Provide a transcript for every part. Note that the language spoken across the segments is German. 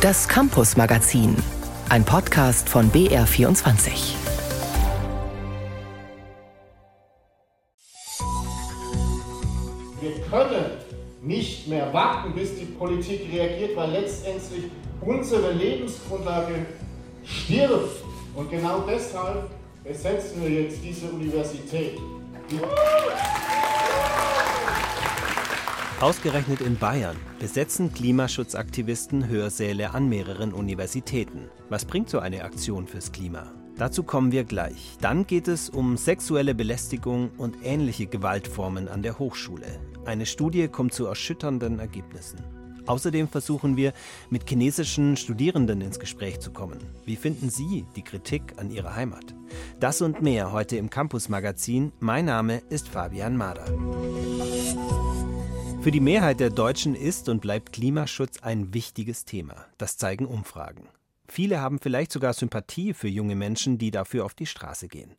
Das Campus Magazin, ein Podcast von BR24. Wir können nicht mehr warten, bis die Politik reagiert, weil letztendlich unsere Lebensgrundlage stirbt. Und genau deshalb besetzen wir jetzt diese Universität. Ausgerechnet in Bayern besetzen Klimaschutzaktivisten Hörsäle an mehreren Universitäten. Was bringt so eine Aktion fürs Klima? Dazu kommen wir gleich. Dann geht es um sexuelle Belästigung und ähnliche Gewaltformen an der Hochschule. Eine Studie kommt zu erschütternden Ergebnissen. Außerdem versuchen wir, mit chinesischen Studierenden ins Gespräch zu kommen. Wie finden Sie die Kritik an Ihrer Heimat? Das und mehr heute im Campus Magazin. Mein Name ist Fabian Mader. Für die Mehrheit der Deutschen ist und bleibt Klimaschutz ein wichtiges Thema. Das zeigen Umfragen. Viele haben vielleicht sogar Sympathie für junge Menschen, die dafür auf die Straße gehen.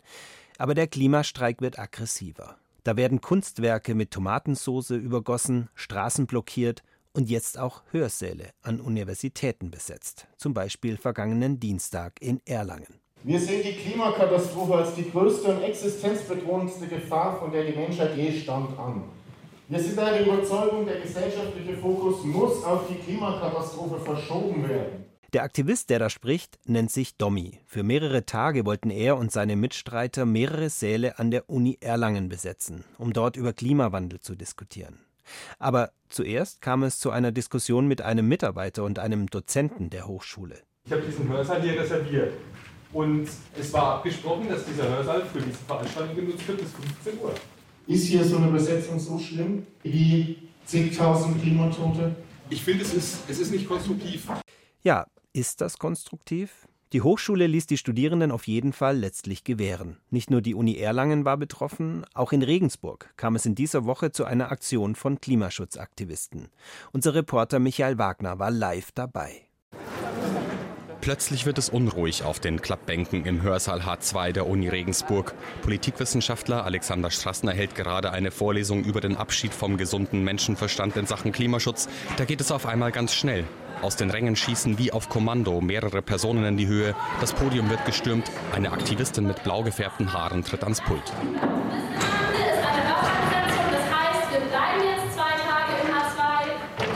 Aber der Klimastreik wird aggressiver. Da werden Kunstwerke mit Tomatensauce übergossen, Straßen blockiert und jetzt auch Hörsäle an Universitäten besetzt. Zum Beispiel vergangenen Dienstag in Erlangen. Wir sehen die Klimakatastrophe als die größte und existenzbedrohendste Gefahr, von der die Menschheit je stammt, an. Wir sind der Überzeugung, der gesellschaftliche Fokus muss auf die Klimakatastrophe verschoben werden. Der Aktivist, der da spricht, nennt sich Dommi. Für mehrere Tage wollten er und seine Mitstreiter mehrere Säle an der Uni Erlangen besetzen, um dort über Klimawandel zu diskutieren. Aber zuerst kam es zu einer Diskussion mit einem Mitarbeiter und einem Dozenten der Hochschule. Ich habe diesen Hörsaal hier reserviert. Und es war abgesprochen, dass dieser Hörsaal für diese Veranstaltung genutzt wird bis 15 Uhr. Ist hier so eine Besetzung so schlimm wie zigtausend Klimatote? Ich finde, es ist, es ist nicht konstruktiv. Ja, ist das konstruktiv? Die Hochschule ließ die Studierenden auf jeden Fall letztlich gewähren. Nicht nur die Uni Erlangen war betroffen, auch in Regensburg kam es in dieser Woche zu einer Aktion von Klimaschutzaktivisten. Unser Reporter Michael Wagner war live dabei. Plötzlich wird es unruhig auf den Klappbänken im Hörsaal H2 der Uni Regensburg. Politikwissenschaftler Alexander Strassner hält gerade eine Vorlesung über den Abschied vom gesunden Menschenverstand in Sachen Klimaschutz. Da geht es auf einmal ganz schnell. Aus den Rängen schießen wie auf Kommando mehrere Personen in die Höhe. Das Podium wird gestürmt. Eine Aktivistin mit blau gefärbten Haaren tritt ans Pult.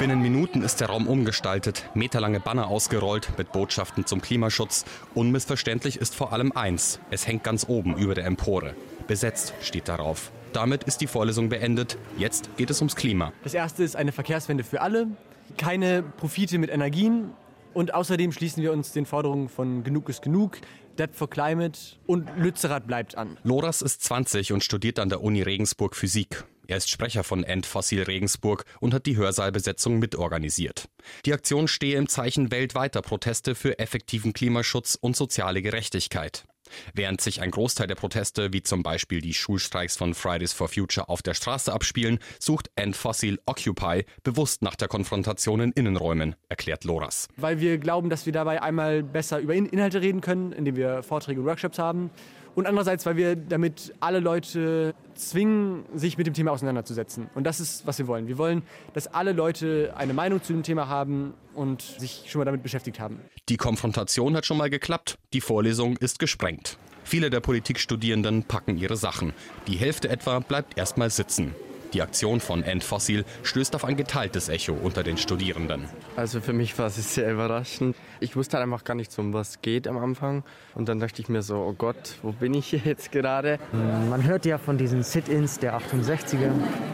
Binnen Minuten ist der Raum umgestaltet, meterlange Banner ausgerollt mit Botschaften zum Klimaschutz. Unmissverständlich ist vor allem eins, es hängt ganz oben über der Empore. Besetzt steht darauf. Damit ist die Vorlesung beendet. Jetzt geht es ums Klima. Das erste ist eine Verkehrswende für alle, keine Profite mit Energien und außerdem schließen wir uns den Forderungen von Genug ist genug, Debt for Climate und Lützerath bleibt an. Loras ist 20 und studiert an der Uni Regensburg Physik. Er ist Sprecher von Endfossil Regensburg und hat die Hörsaalbesetzung mitorganisiert. Die Aktion stehe im Zeichen weltweiter Proteste für effektiven Klimaschutz und soziale Gerechtigkeit. Während sich ein Großteil der Proteste, wie zum Beispiel die Schulstreiks von Fridays for Future, auf der Straße abspielen, sucht Endfossil Occupy bewusst nach der Konfrontation in Innenräumen, erklärt Loras. Weil wir glauben, dass wir dabei einmal besser über Inhalte reden können, indem wir Vorträge und Workshops haben und andererseits, weil wir damit alle Leute zwingen, sich mit dem Thema auseinanderzusetzen. Und das ist, was wir wollen. Wir wollen, dass alle Leute eine Meinung zu dem Thema haben und sich schon mal damit beschäftigt haben. Die Konfrontation hat schon mal geklappt. Die Vorlesung ist gesprengt. Viele der Politikstudierenden packen ihre Sachen. Die Hälfte etwa bleibt erstmal sitzen. Die Aktion von Endfossil stößt auf ein geteiltes Echo unter den Studierenden. Also für mich war es sehr überraschend. Ich wusste halt einfach gar nicht, um was geht am Anfang. Und dann dachte ich mir so, oh Gott, wo bin ich jetzt gerade? Man hört ja von diesen Sit-ins der 68er.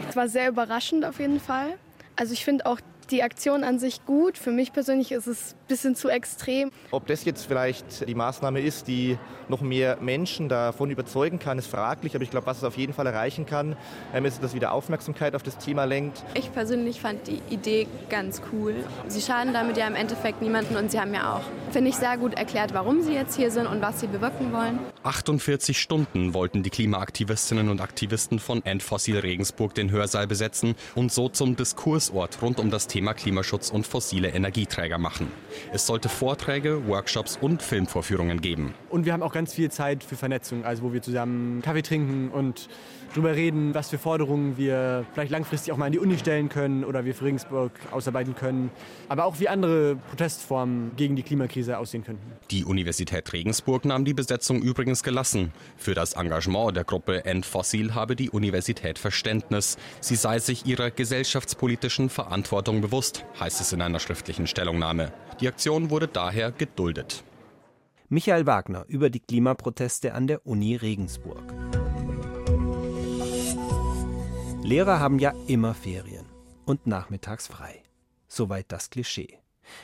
Es war sehr überraschend auf jeden Fall. Also ich finde auch die Aktion an sich gut. Für mich persönlich ist es ein bisschen zu extrem. Ob das jetzt vielleicht die Maßnahme ist, die noch mehr Menschen davon überzeugen kann, ist fraglich. Aber ich glaube, was es auf jeden Fall erreichen kann, ähm, ist, dass wieder Aufmerksamkeit auf das Thema lenkt. Ich persönlich fand die Idee ganz cool. Sie schaden damit ja im Endeffekt niemanden und sie haben ja auch finde ich, sehr gut erklärt, warum sie jetzt hier sind und was sie bewirken wollen. 48 Stunden wollten die Klimaaktivistinnen und Aktivisten von Endfossil Regensburg den Hörsaal besetzen und so zum Diskursort rund um das Thema Klimaschutz und fossile Energieträger machen. Es sollte Vorträge, Workshops und Filmvorführungen geben. Und wir haben auch ganz viel Zeit für Vernetzung, also wo wir zusammen Kaffee trinken und darüber reden, was für Forderungen wir vielleicht langfristig auch mal an die Uni stellen können oder wir für Regensburg ausarbeiten können. Aber auch wie andere Protestformen gegen die Klimakrise aussehen könnten. Die Universität Regensburg nahm die Besetzung übrigens gelassen. Für das Engagement der Gruppe Endfossil habe die Universität Verständnis. Sie sei sich ihrer gesellschaftspolitischen Verantwortung bewusst, heißt es in einer schriftlichen Stellungnahme. Die Aktion wurde daher geduldet. Michael Wagner über die Klimaproteste an der Uni Regensburg. Lehrer haben ja immer Ferien und nachmittags frei. Soweit das Klischee.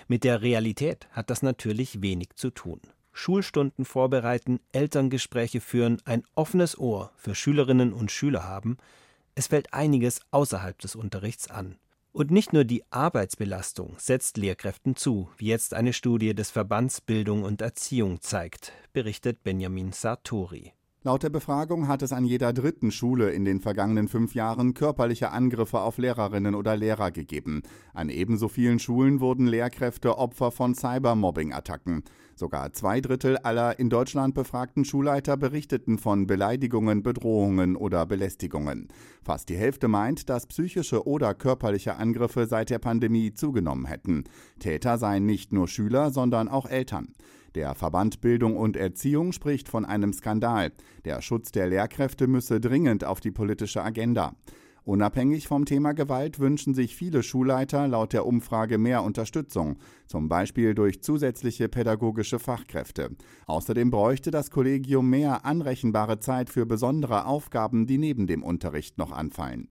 Mit der Realität hat das natürlich wenig zu tun. Schulstunden vorbereiten, Elterngespräche führen, ein offenes Ohr für Schülerinnen und Schüler haben, es fällt einiges außerhalb des Unterrichts an. Und nicht nur die Arbeitsbelastung setzt Lehrkräften zu, wie jetzt eine Studie des Verbands Bildung und Erziehung zeigt, berichtet Benjamin Sartori. Laut der Befragung hat es an jeder dritten Schule in den vergangenen fünf Jahren körperliche Angriffe auf Lehrerinnen oder Lehrer gegeben. An ebenso vielen Schulen wurden Lehrkräfte Opfer von Cybermobbing-Attacken. Sogar zwei Drittel aller in Deutschland befragten Schulleiter berichteten von Beleidigungen, Bedrohungen oder Belästigungen. Fast die Hälfte meint, dass psychische oder körperliche Angriffe seit der Pandemie zugenommen hätten. Täter seien nicht nur Schüler, sondern auch Eltern. Der Verband Bildung und Erziehung spricht von einem Skandal. Der Schutz der Lehrkräfte müsse dringend auf die politische Agenda. Unabhängig vom Thema Gewalt wünschen sich viele Schulleiter laut der Umfrage mehr Unterstützung, zum Beispiel durch zusätzliche pädagogische Fachkräfte. Außerdem bräuchte das Kollegium mehr anrechenbare Zeit für besondere Aufgaben, die neben dem Unterricht noch anfallen.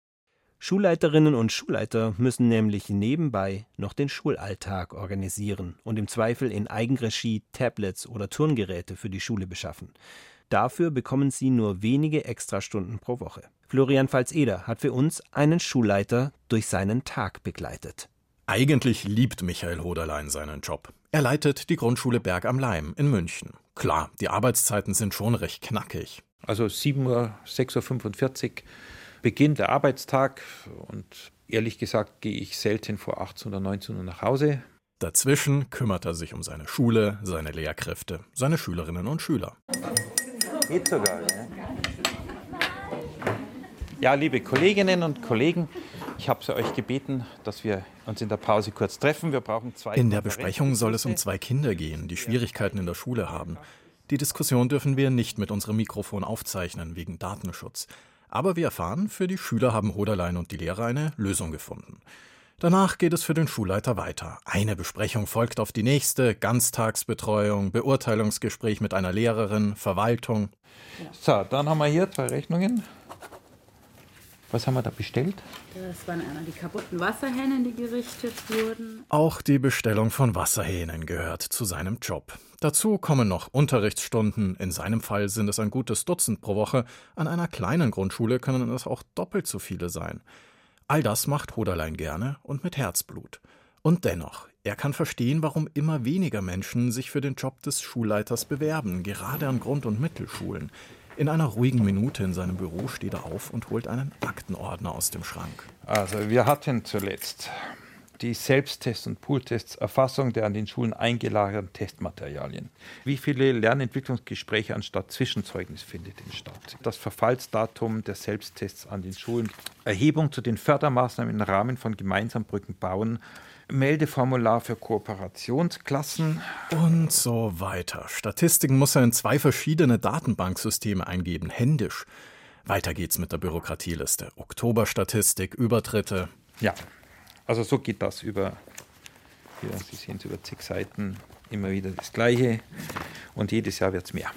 Schulleiterinnen und Schulleiter müssen nämlich nebenbei noch den Schulalltag organisieren und im Zweifel in Eigenregie Tablets oder Turngeräte für die Schule beschaffen. Dafür bekommen sie nur wenige Extrastunden pro Woche. Florian Pfalz-Eder hat für uns einen Schulleiter durch seinen Tag begleitet. Eigentlich liebt Michael Hoderlein seinen Job. Er leitet die Grundschule Berg am Leim in München. Klar, die Arbeitszeiten sind schon recht knackig. Also 7 Uhr, 6.45 Uhr beginnt der Arbeitstag und ehrlich gesagt gehe ich selten vor 18 oder 19 Uhr nach Hause. Dazwischen kümmert er sich um seine Schule, seine Lehrkräfte, seine Schülerinnen und Schüler. Geht sogar, ja. Ja, liebe Kolleginnen und Kollegen, ich habe euch gebeten, dass wir uns in der Pause kurz treffen. Wir brauchen zwei. In der Besprechung soll es um zwei Kinder gehen, die Schwierigkeiten in der Schule haben. Die Diskussion dürfen wir nicht mit unserem Mikrofon aufzeichnen, wegen Datenschutz. Aber wir erfahren, für die Schüler haben Hoderlein und die Lehrer eine Lösung gefunden. Danach geht es für den Schulleiter weiter. Eine Besprechung folgt auf die nächste, Ganztagsbetreuung, Beurteilungsgespräch mit einer Lehrerin, Verwaltung. So, dann haben wir hier zwei Rechnungen. Was haben wir da bestellt? Das waren einmal die kaputten Wasserhähne, die gerichtet wurden. Auch die Bestellung von Wasserhähnen gehört zu seinem Job. Dazu kommen noch Unterrichtsstunden, in seinem Fall sind es ein gutes Dutzend pro Woche, an einer kleinen Grundschule können es auch doppelt so viele sein. All das macht Hoderlein gerne und mit Herzblut. Und dennoch, er kann verstehen, warum immer weniger Menschen sich für den Job des Schulleiters bewerben, gerade an Grund- und Mittelschulen. In einer ruhigen Minute in seinem Büro steht er auf und holt einen Aktenordner aus dem Schrank. Also wir hatten zuletzt die Selbsttests und Pooltests, Erfassung der an den Schulen eingelagerten Testmaterialien. Wie viele Lernentwicklungsgespräche anstatt Zwischenzeugnis findet denn statt? Das Verfallsdatum der Selbsttests an den Schulen, Erhebung zu den Fördermaßnahmen im Rahmen von gemeinsamen Brücken bauen, Meldeformular für Kooperationsklassen. Und so weiter. Statistiken muss er in zwei verschiedene Datenbanksysteme eingeben, händisch. Weiter geht's mit der Bürokratieliste. Oktoberstatistik, Übertritte. Ja, also so geht das über, hier, Sie sehen es über zig Seiten, immer wieder das Gleiche. Und jedes Jahr wird es mehr.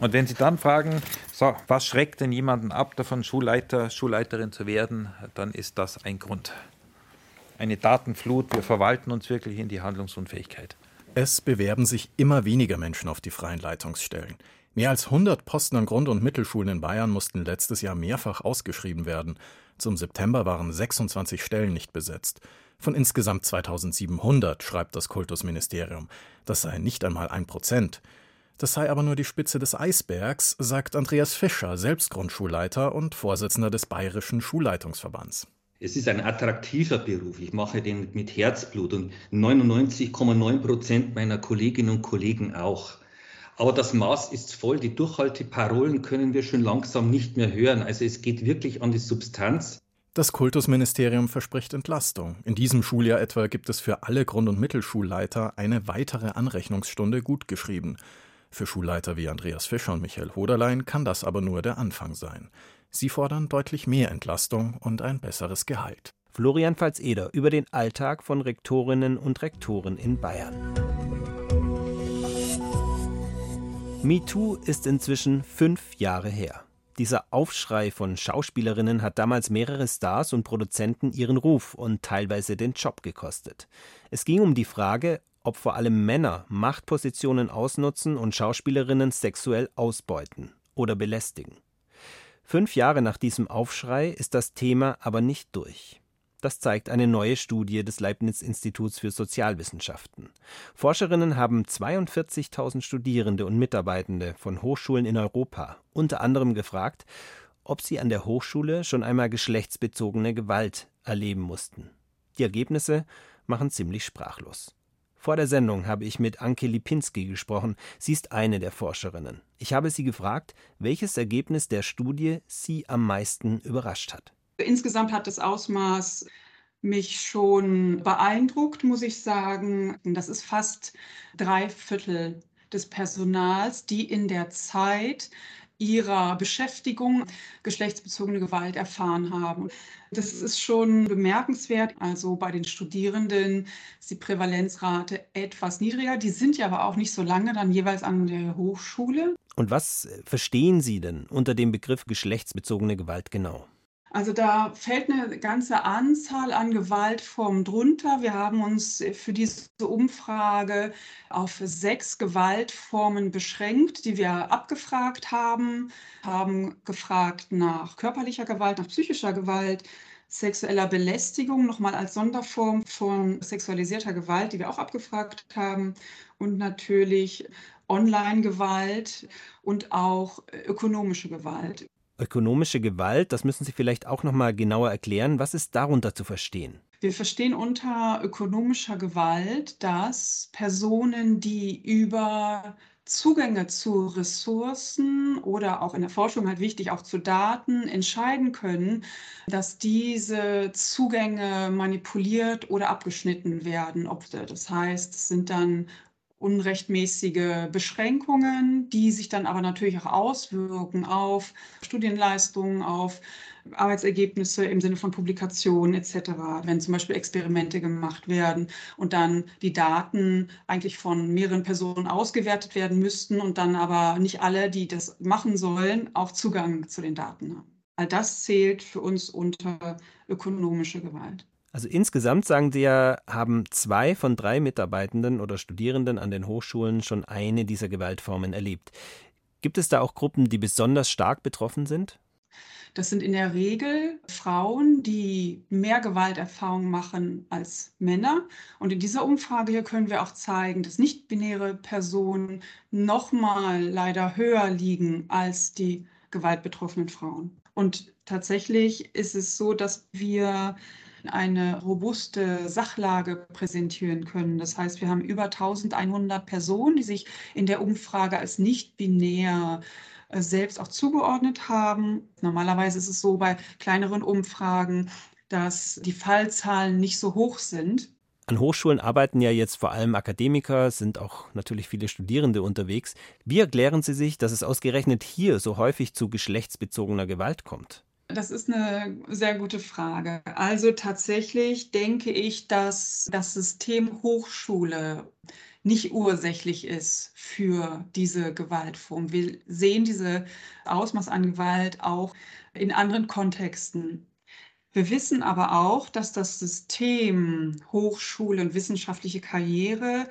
Und wenn Sie dann fragen, so, was schreckt denn jemanden ab, davon Schulleiter, Schulleiterin zu werden, dann ist das ein Grund eine Datenflut. Wir verwalten uns wirklich in die Handlungsunfähigkeit. Es bewerben sich immer weniger Menschen auf die freien Leitungsstellen. Mehr als 100 Posten an Grund- und Mittelschulen in Bayern mussten letztes Jahr mehrfach ausgeschrieben werden. Zum September waren 26 Stellen nicht besetzt. Von insgesamt 2700, schreibt das Kultusministerium. Das sei nicht einmal ein Prozent. Das sei aber nur die Spitze des Eisbergs, sagt Andreas Fischer, selbst Grundschulleiter und Vorsitzender des Bayerischen Schulleitungsverbands. Es ist ein attraktiver Beruf. Ich mache den mit Herzblut und 99,9 Prozent meiner Kolleginnen und Kollegen auch. Aber das Maß ist voll. Die Durchhalteparolen können wir schon langsam nicht mehr hören. Also es geht wirklich an die Substanz. Das Kultusministerium verspricht Entlastung. In diesem Schuljahr etwa gibt es für alle Grund- und Mittelschulleiter eine weitere Anrechnungsstunde gutgeschrieben. Für Schulleiter wie Andreas Fischer und Michael Hoderlein kann das aber nur der Anfang sein. Sie fordern deutlich mehr Entlastung und ein besseres Gehalt. Florian Pfalz-Eder über den Alltag von Rektorinnen und Rektoren in Bayern. MeToo ist inzwischen fünf Jahre her. Dieser Aufschrei von Schauspielerinnen hat damals mehrere Stars und Produzenten ihren Ruf und teilweise den Job gekostet. Es ging um die Frage, ob vor allem Männer Machtpositionen ausnutzen und Schauspielerinnen sexuell ausbeuten oder belästigen. Fünf Jahre nach diesem Aufschrei ist das Thema aber nicht durch. Das zeigt eine neue Studie des Leibniz-Instituts für Sozialwissenschaften. Forscherinnen haben 42.000 Studierende und Mitarbeitende von Hochschulen in Europa unter anderem gefragt, ob sie an der Hochschule schon einmal geschlechtsbezogene Gewalt erleben mussten. Die Ergebnisse machen ziemlich sprachlos. Vor der Sendung habe ich mit Anke Lipinski gesprochen. Sie ist eine der Forscherinnen. Ich habe sie gefragt, welches Ergebnis der Studie sie am meisten überrascht hat. Insgesamt hat das Ausmaß mich schon beeindruckt, muss ich sagen. Das ist fast drei Viertel des Personals, die in der Zeit ihrer Beschäftigung geschlechtsbezogene Gewalt erfahren haben. Das ist schon bemerkenswert. Also bei den Studierenden ist die Prävalenzrate etwas niedriger. Die sind ja aber auch nicht so lange dann jeweils an der Hochschule. Und was verstehen Sie denn unter dem Begriff geschlechtsbezogene Gewalt genau? Also da fällt eine ganze Anzahl an Gewaltformen drunter. Wir haben uns für diese Umfrage auf sechs Gewaltformen beschränkt, die wir abgefragt haben. Haben gefragt nach körperlicher Gewalt, nach psychischer Gewalt, sexueller Belästigung nochmal als Sonderform von sexualisierter Gewalt, die wir auch abgefragt haben. Und natürlich Online-Gewalt und auch ökonomische Gewalt ökonomische Gewalt, das müssen Sie vielleicht auch noch mal genauer erklären. Was ist darunter zu verstehen? Wir verstehen unter ökonomischer Gewalt, dass Personen, die über Zugänge zu Ressourcen oder auch in der Forschung halt wichtig, auch zu Daten entscheiden können, dass diese Zugänge manipuliert oder abgeschnitten werden. Das heißt, es sind dann unrechtmäßige Beschränkungen, die sich dann aber natürlich auch auswirken auf Studienleistungen, auf Arbeitsergebnisse im Sinne von Publikationen etc., wenn zum Beispiel Experimente gemacht werden und dann die Daten eigentlich von mehreren Personen ausgewertet werden müssten und dann aber nicht alle, die das machen sollen, auch Zugang zu den Daten haben. All das zählt für uns unter ökonomische Gewalt. Also insgesamt, sagen Sie ja, haben zwei von drei Mitarbeitenden oder Studierenden an den Hochschulen schon eine dieser Gewaltformen erlebt. Gibt es da auch Gruppen, die besonders stark betroffen sind? Das sind in der Regel Frauen, die mehr Gewalterfahrung machen als Männer. Und in dieser Umfrage hier können wir auch zeigen, dass nicht-binäre Personen nochmal leider höher liegen als die gewaltbetroffenen Frauen. Und tatsächlich ist es so, dass wir eine robuste Sachlage präsentieren können. Das heißt, wir haben über 1100 Personen, die sich in der Umfrage als nicht binär äh, selbst auch zugeordnet haben. Normalerweise ist es so bei kleineren Umfragen, dass die Fallzahlen nicht so hoch sind. An Hochschulen arbeiten ja jetzt vor allem Akademiker, sind auch natürlich viele Studierende unterwegs. Wie erklären Sie sich, dass es ausgerechnet hier so häufig zu geschlechtsbezogener Gewalt kommt? Das ist eine sehr gute Frage. Also tatsächlich denke ich, dass das System Hochschule nicht ursächlich ist für diese Gewaltform. Wir sehen diese Ausmaß an Gewalt auch in anderen Kontexten. Wir wissen aber auch, dass das System Hochschule und wissenschaftliche Karriere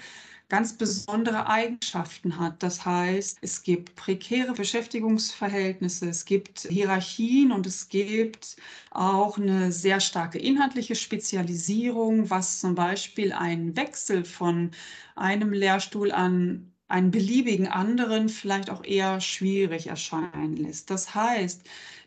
ganz besondere Eigenschaften hat. Das heißt, es gibt prekäre Beschäftigungsverhältnisse, es gibt Hierarchien und es gibt auch eine sehr starke inhaltliche Spezialisierung, was zum Beispiel einen Wechsel von einem Lehrstuhl an einen beliebigen anderen vielleicht auch eher schwierig erscheinen lässt. Das heißt,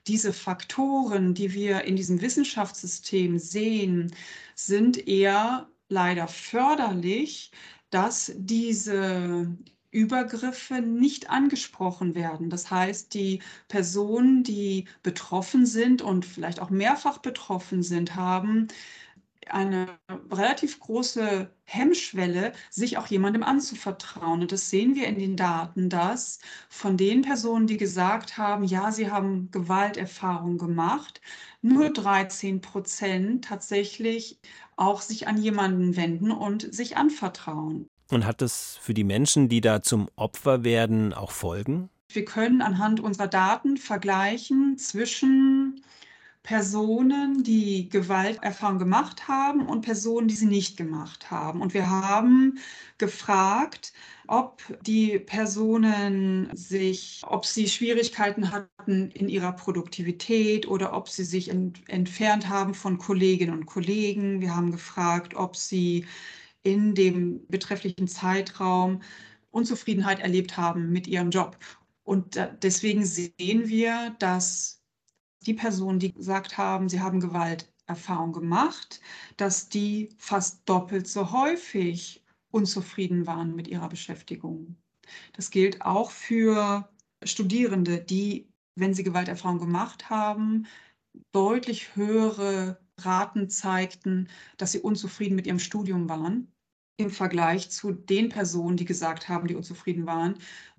diese Faktoren, die wir in diesem Wissenschaftssystem sehen, sind eher leider förderlich, dass diese Übergriffe nicht angesprochen werden. Das heißt, die Personen, die betroffen sind und vielleicht auch mehrfach betroffen sind, haben eine relativ große Hemmschwelle, sich auch jemandem anzuvertrauen. Und das sehen wir in den Daten, dass von den Personen, die gesagt haben, ja, sie haben Gewalterfahrung gemacht, nur 13 Prozent tatsächlich auch sich an jemanden wenden und sich anvertrauen. Und hat das für die Menschen, die da zum Opfer werden, auch Folgen? Wir können anhand unserer Daten vergleichen zwischen Personen, die Gewalterfahrung gemacht haben und Personen, die sie nicht gemacht haben. Und wir haben gefragt, ob die Personen sich, ob sie Schwierigkeiten hatten in ihrer Produktivität oder ob sie sich ent entfernt haben von Kolleginnen und Kollegen. Wir haben gefragt, ob sie in dem betrefflichen Zeitraum Unzufriedenheit erlebt haben mit ihrem Job. Und deswegen sehen wir, dass die Personen, die gesagt haben, sie haben Gewalterfahrung gemacht, dass die fast doppelt so häufig unzufrieden waren mit ihrer Beschäftigung. Das gilt auch für Studierende, die, wenn sie Gewalterfahrung gemacht haben, deutlich höhere Raten zeigten, dass sie unzufrieden mit ihrem Studium waren im Vergleich zu den Personen, die gesagt haben, die unzufrieden waren,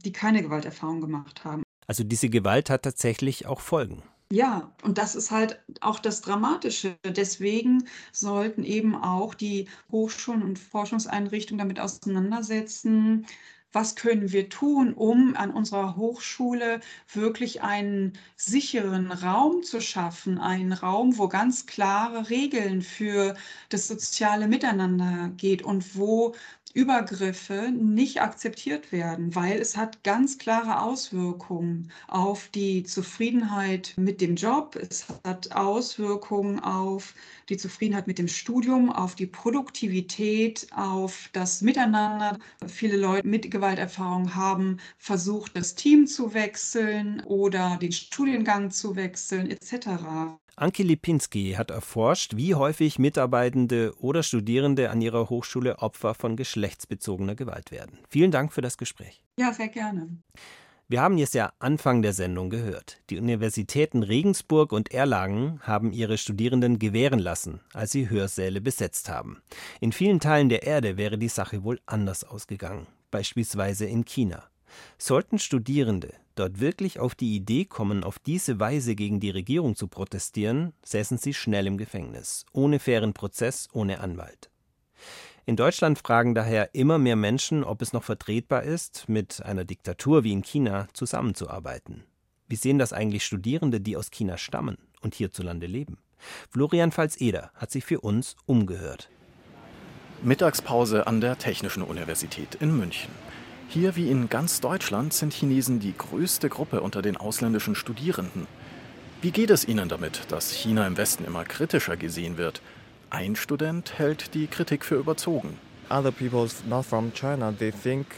die keine Gewalterfahrung gemacht haben. Also diese Gewalt hat tatsächlich auch Folgen. Ja, und das ist halt auch das Dramatische. Deswegen sollten eben auch die Hochschulen und Forschungseinrichtungen damit auseinandersetzen, was können wir tun, um an unserer Hochschule wirklich einen sicheren Raum zu schaffen, einen Raum, wo ganz klare Regeln für das soziale Miteinander geht und wo Übergriffe nicht akzeptiert werden, weil es hat ganz klare Auswirkungen auf die Zufriedenheit mit dem Job, es hat Auswirkungen auf die Zufriedenheit mit dem Studium, auf die Produktivität, auf das Miteinander. Viele Leute mit Gewalterfahrung haben versucht, das Team zu wechseln oder den Studiengang zu wechseln etc. Anki Lipinski hat erforscht, wie häufig Mitarbeitende oder Studierende an ihrer Hochschule Opfer von geschlechtsbezogener Gewalt werden. Vielen Dank für das Gespräch. Ja, sehr gerne. Wir haben es ja Anfang der Sendung gehört. Die Universitäten Regensburg und Erlangen haben ihre Studierenden gewähren lassen, als sie Hörsäle besetzt haben. In vielen Teilen der Erde wäre die Sache wohl anders ausgegangen, beispielsweise in China. Sollten Studierende dort wirklich auf die Idee kommen, auf diese Weise gegen die Regierung zu protestieren, säßen sie schnell im Gefängnis, ohne fairen Prozess, ohne Anwalt. In Deutschland fragen daher immer mehr Menschen, ob es noch vertretbar ist, mit einer Diktatur wie in China zusammenzuarbeiten. Wie sehen das eigentlich Studierende, die aus China stammen und hierzulande leben? Florian Pfalz-Eder hat sich für uns umgehört. Mittagspause an der Technischen Universität in München. Hier wie in ganz Deutschland sind Chinesen die größte Gruppe unter den ausländischen Studierenden. Wie geht es Ihnen damit, dass China im Westen immer kritischer gesehen wird? Ein Student hält die Kritik für überzogen.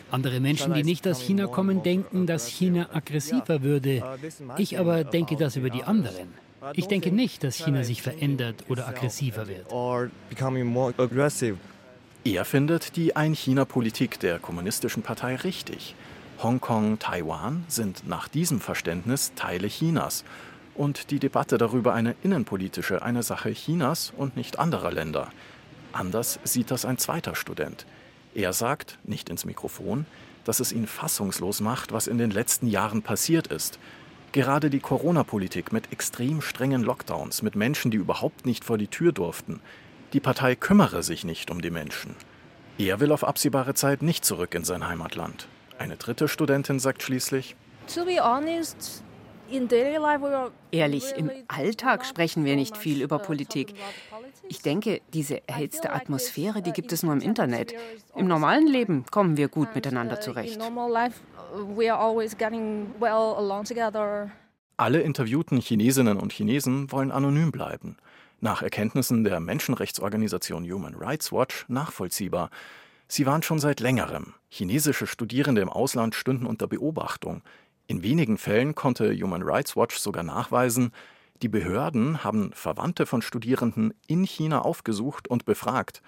Andere Menschen, die nicht aus China kommen, denken, dass China aggressiver würde. Ich aber denke das über die anderen. Ich denke nicht, dass China sich verändert oder aggressiver wird. Er findet die Ein-China-Politik der Kommunistischen Partei richtig. Hongkong, Taiwan sind nach diesem Verständnis Teile Chinas und die Debatte darüber eine innenpolitische, eine Sache Chinas und nicht anderer Länder. Anders sieht das ein zweiter Student. Er sagt, nicht ins Mikrofon, dass es ihn fassungslos macht, was in den letzten Jahren passiert ist. Gerade die Corona-Politik mit extrem strengen Lockdowns, mit Menschen, die überhaupt nicht vor die Tür durften, die Partei kümmere sich nicht um die Menschen. Er will auf absehbare Zeit nicht zurück in sein Heimatland. Eine dritte Studentin sagt schließlich, Ehrlich, im Alltag sprechen wir nicht viel über Politik. Ich denke, diese erhitzte Atmosphäre, die gibt es nur im Internet. Im normalen Leben kommen wir gut miteinander zurecht. Alle interviewten Chinesinnen und Chinesen wollen anonym bleiben. Nach Erkenntnissen der Menschenrechtsorganisation Human Rights Watch nachvollziehbar. Sie waren schon seit längerem. Chinesische Studierende im Ausland stünden unter Beobachtung. In wenigen Fällen konnte Human Rights Watch sogar nachweisen, die Behörden haben Verwandte von Studierenden in China aufgesucht und befragt.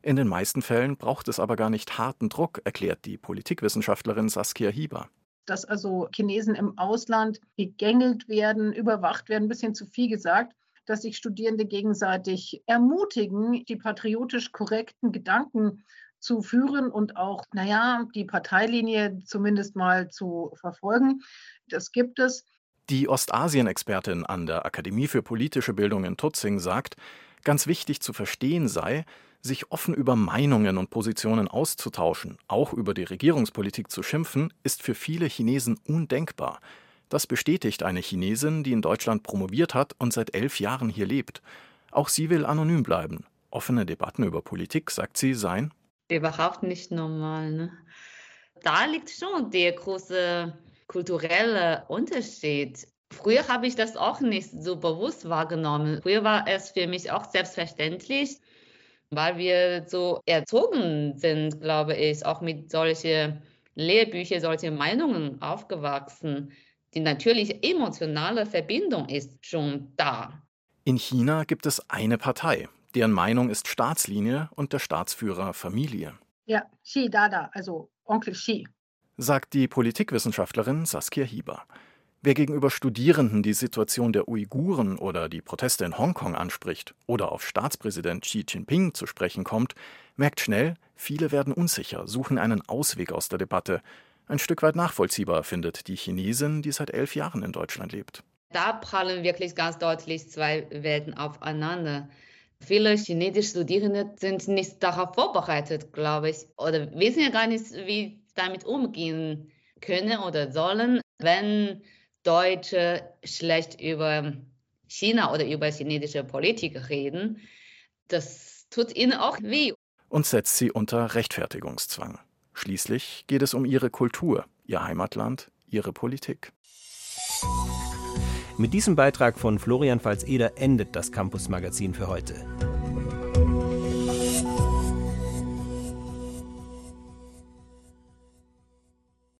In den meisten Fällen braucht es aber gar nicht harten Druck, erklärt die Politikwissenschaftlerin Saskia Hieber. Dass also Chinesen im Ausland gegängelt werden, überwacht werden, ein bisschen zu viel gesagt, dass sich Studierende gegenseitig ermutigen, die patriotisch korrekten Gedanken zu führen und auch, naja, die Parteilinie zumindest mal zu verfolgen. Das gibt es. Die Ostasien-Expertin an der Akademie für politische Bildung in Tutzing sagt, ganz wichtig zu verstehen sei, sich offen über Meinungen und Positionen auszutauschen, auch über die Regierungspolitik zu schimpfen, ist für viele Chinesen undenkbar. Das bestätigt eine Chinesin, die in Deutschland promoviert hat und seit elf Jahren hier lebt. Auch sie will anonym bleiben. Offene Debatten über Politik, sagt sie, seien überhaupt nicht normal. Ne? Da liegt schon der große kulturelle Unterschied. Früher habe ich das auch nicht so bewusst wahrgenommen. Früher war es für mich auch selbstverständlich, weil wir so erzogen sind, glaube ich, auch mit solchen Lehrbüchern, solchen Meinungen aufgewachsen. Die natürliche emotionale Verbindung ist schon da. In China gibt es eine Partei, deren Meinung ist Staatslinie und der Staatsführer Familie. Ja, Xi Dada, also Onkel Xi. Sagt die Politikwissenschaftlerin Saskia Hieber. Wer gegenüber Studierenden die Situation der Uiguren oder die Proteste in Hongkong anspricht oder auf Staatspräsident Xi Jinping zu sprechen kommt, merkt schnell, viele werden unsicher, suchen einen Ausweg aus der Debatte. Ein Stück weit nachvollziehbar findet die Chinesin, die seit elf Jahren in Deutschland lebt. Da prallen wirklich ganz deutlich zwei Welten aufeinander. Viele chinesische Studierende sind nicht darauf vorbereitet, glaube ich, oder wissen ja gar nicht, wie damit umgehen können oder sollen, wenn Deutsche schlecht über China oder über chinesische Politik reden. Das tut ihnen auch weh. Und setzt sie unter Rechtfertigungszwang. Schließlich geht es um ihre Kultur, ihr Heimatland, ihre Politik. Mit diesem Beitrag von Florian Pfalz-Eder endet das Campus-Magazin für heute.